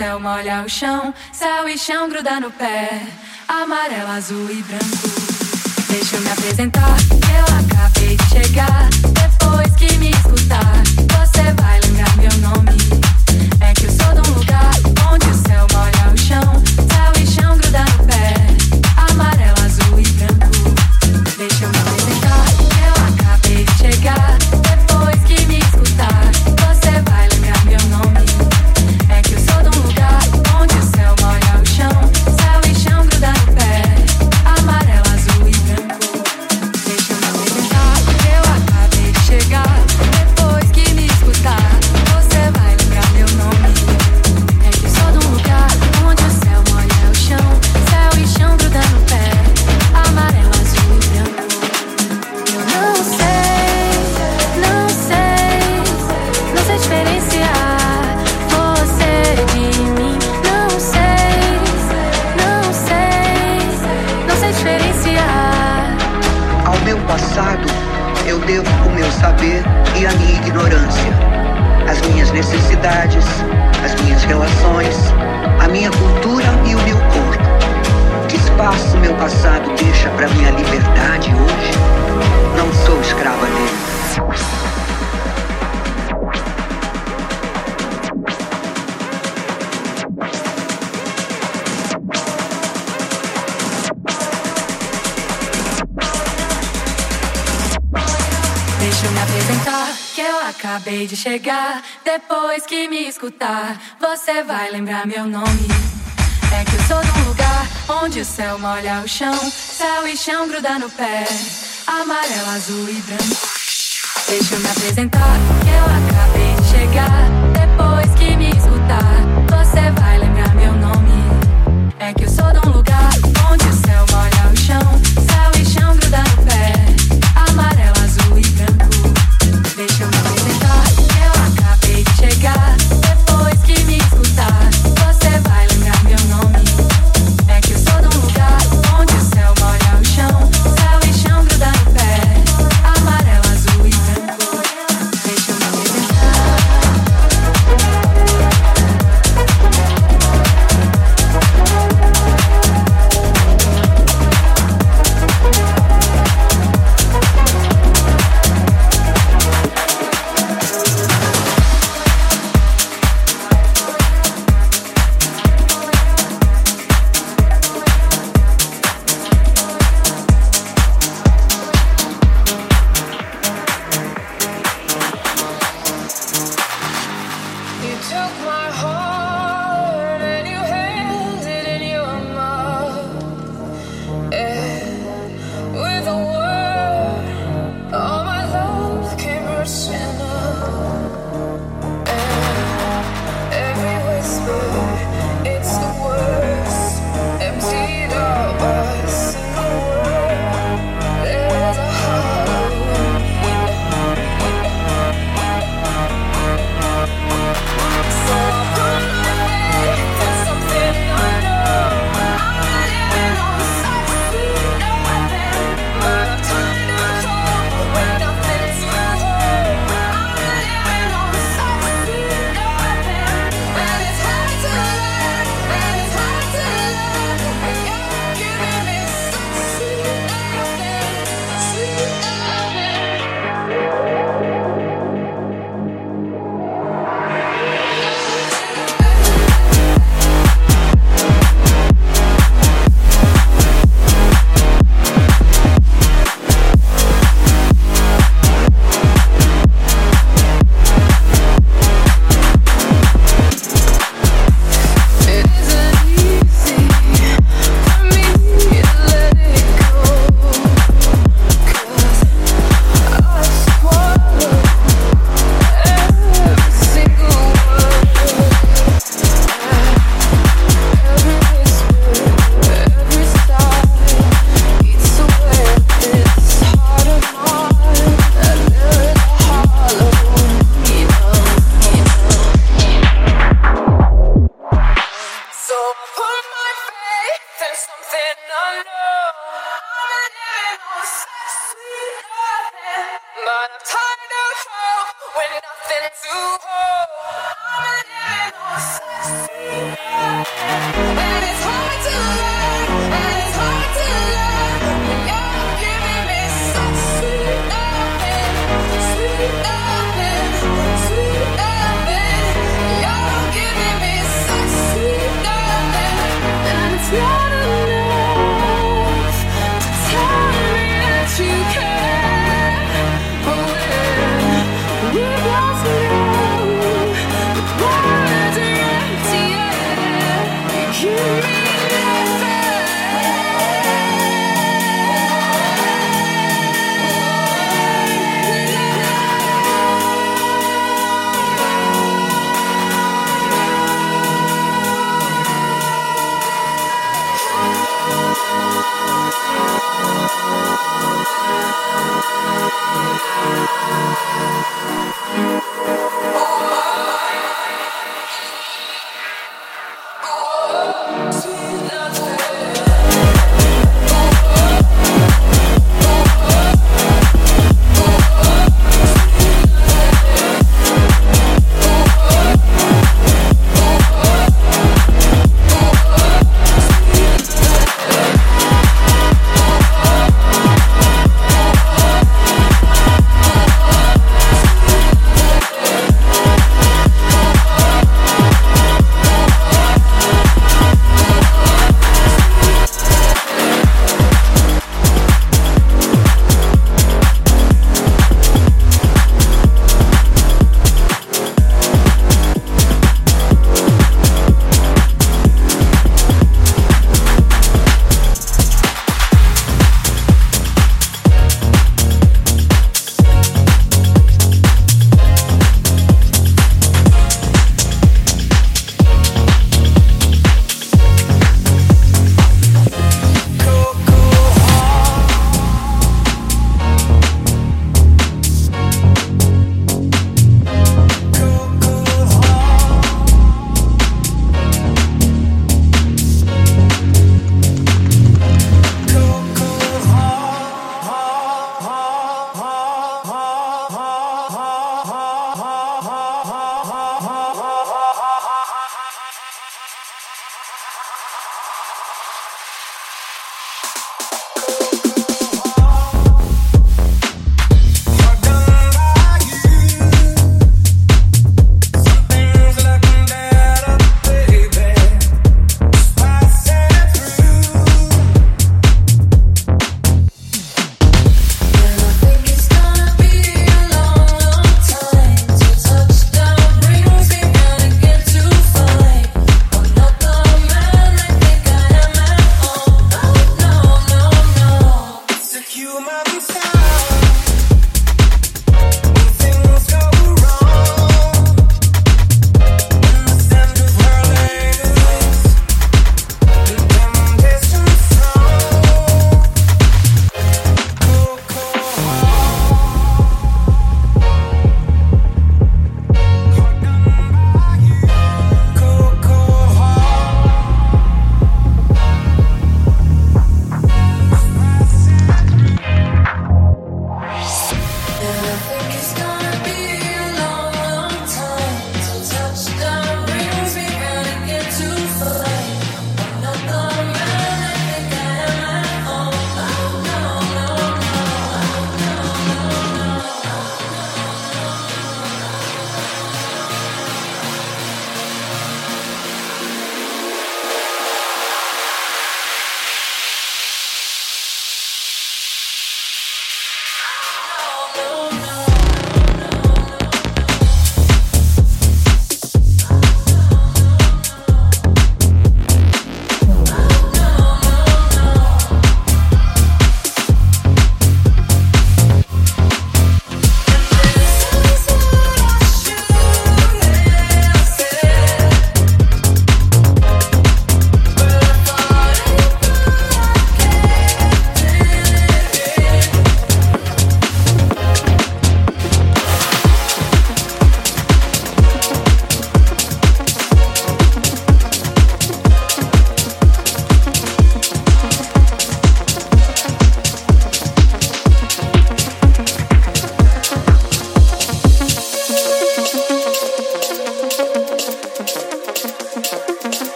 céu molha o chão, céu e chão gruda no pé, amarelo, azul e branco. Deixa eu me apresentar, eu acabei de chegar. Depois que me escutar, você vai lembrar meu nome. gruda no pé, amarelo, azul e branco. Deixa eu me apresentar, que eu acabei de chegar.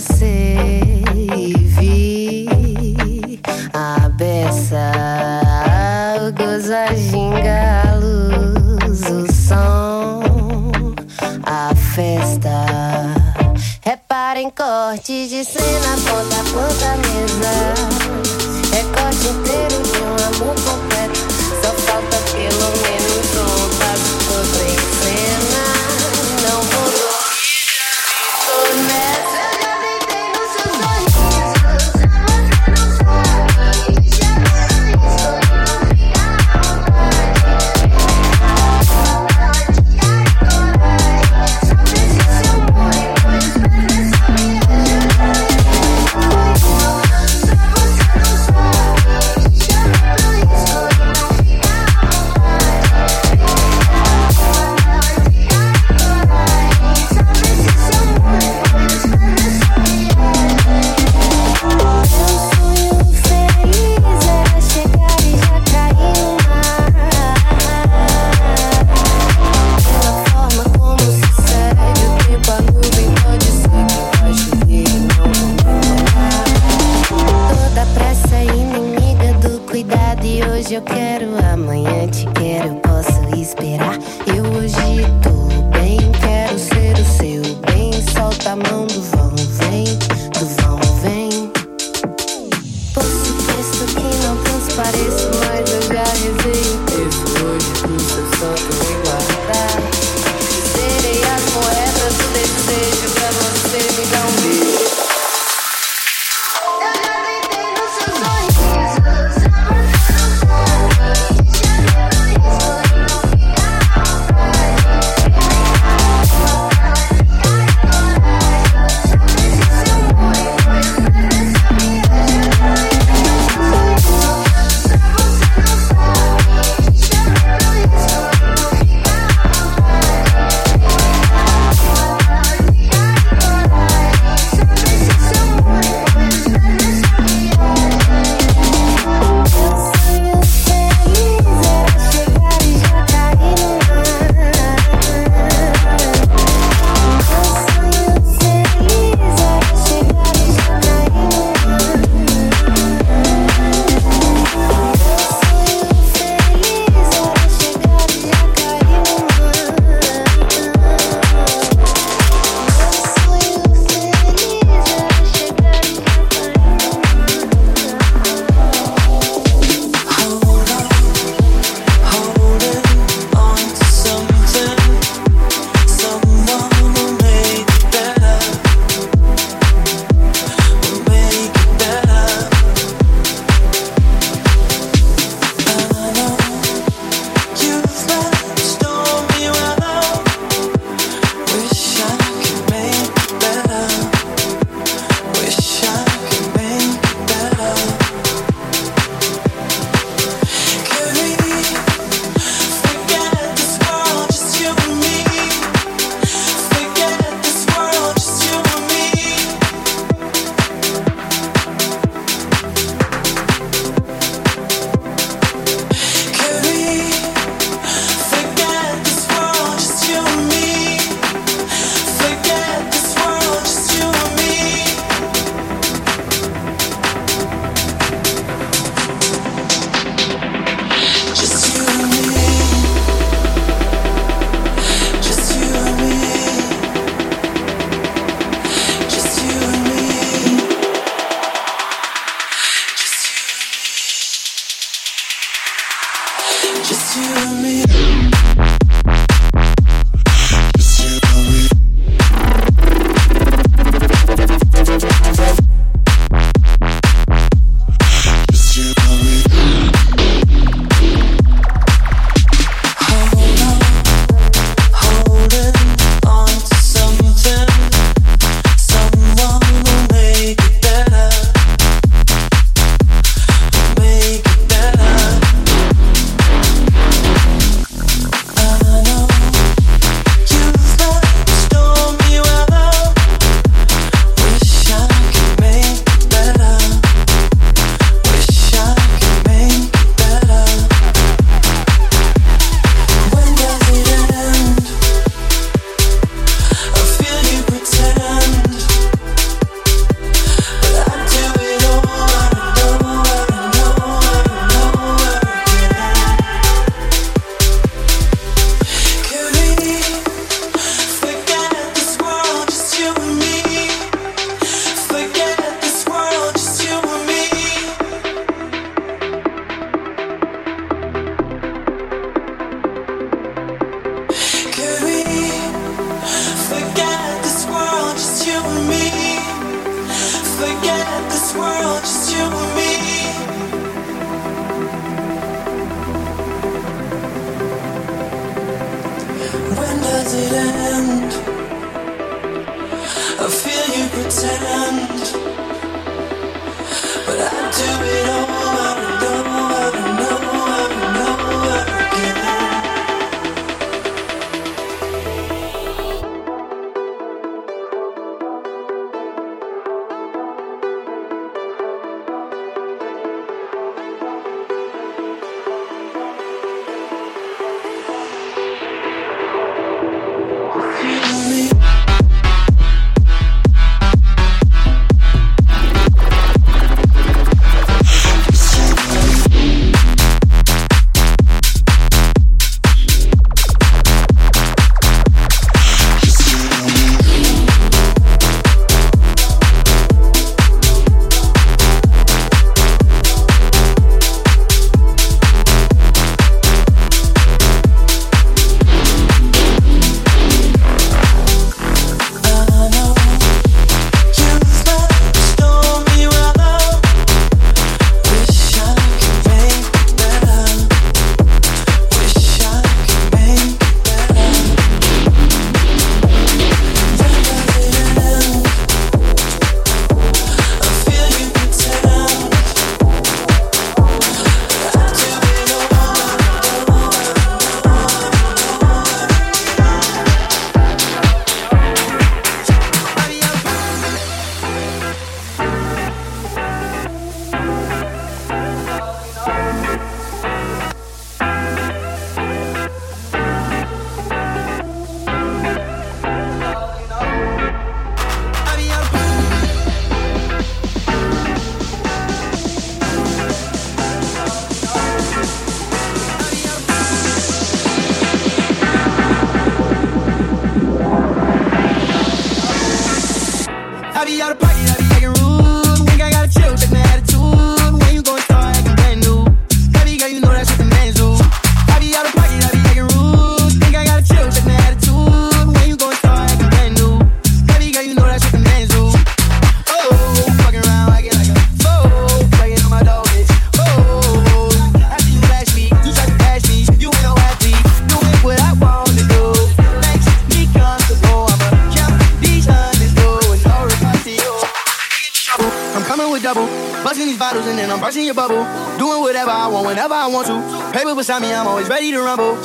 Você whenever I want to. Paper beside me, I'm always ready to rumble.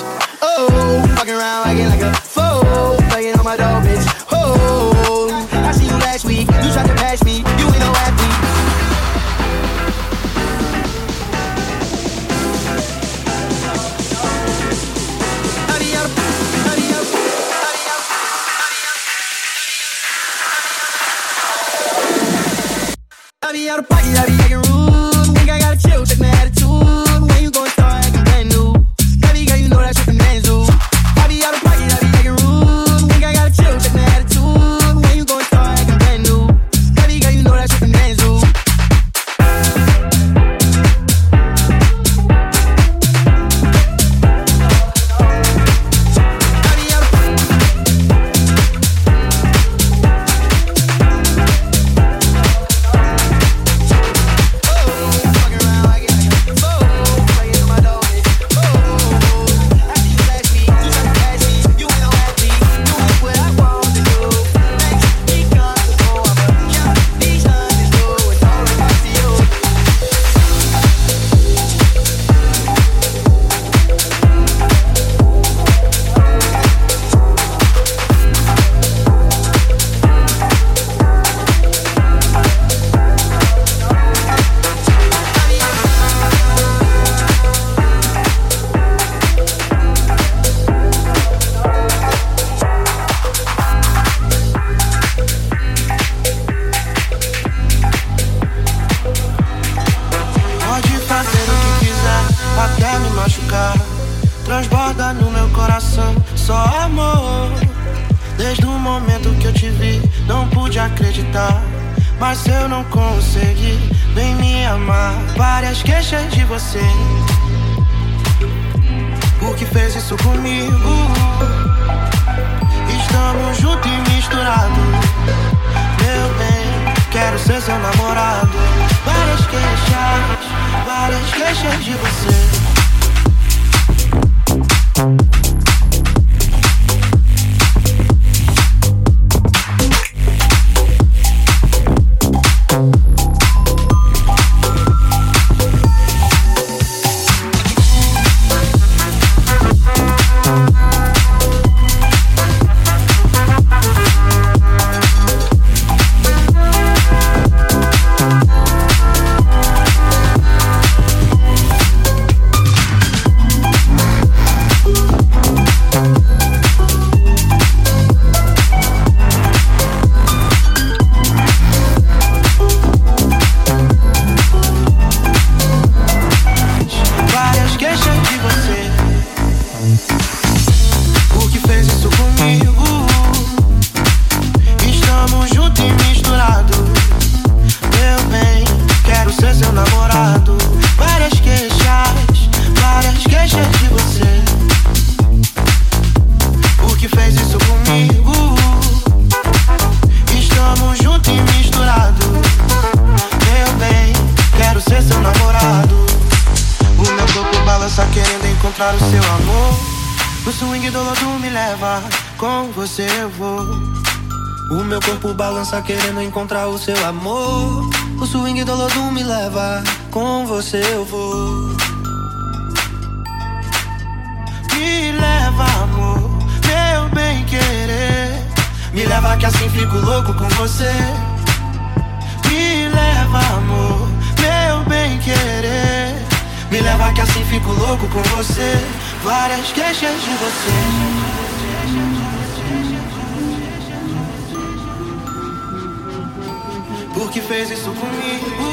dança querendo encontrar o seu amor. O swing do Lodum me leva, com você eu vou. Me leva, amor, meu bem querer. Me leva que assim fico louco com você. Me leva, amor, meu bem querer. Me leva que assim fico louco com você. Várias queixas de você. que fez isso comigo.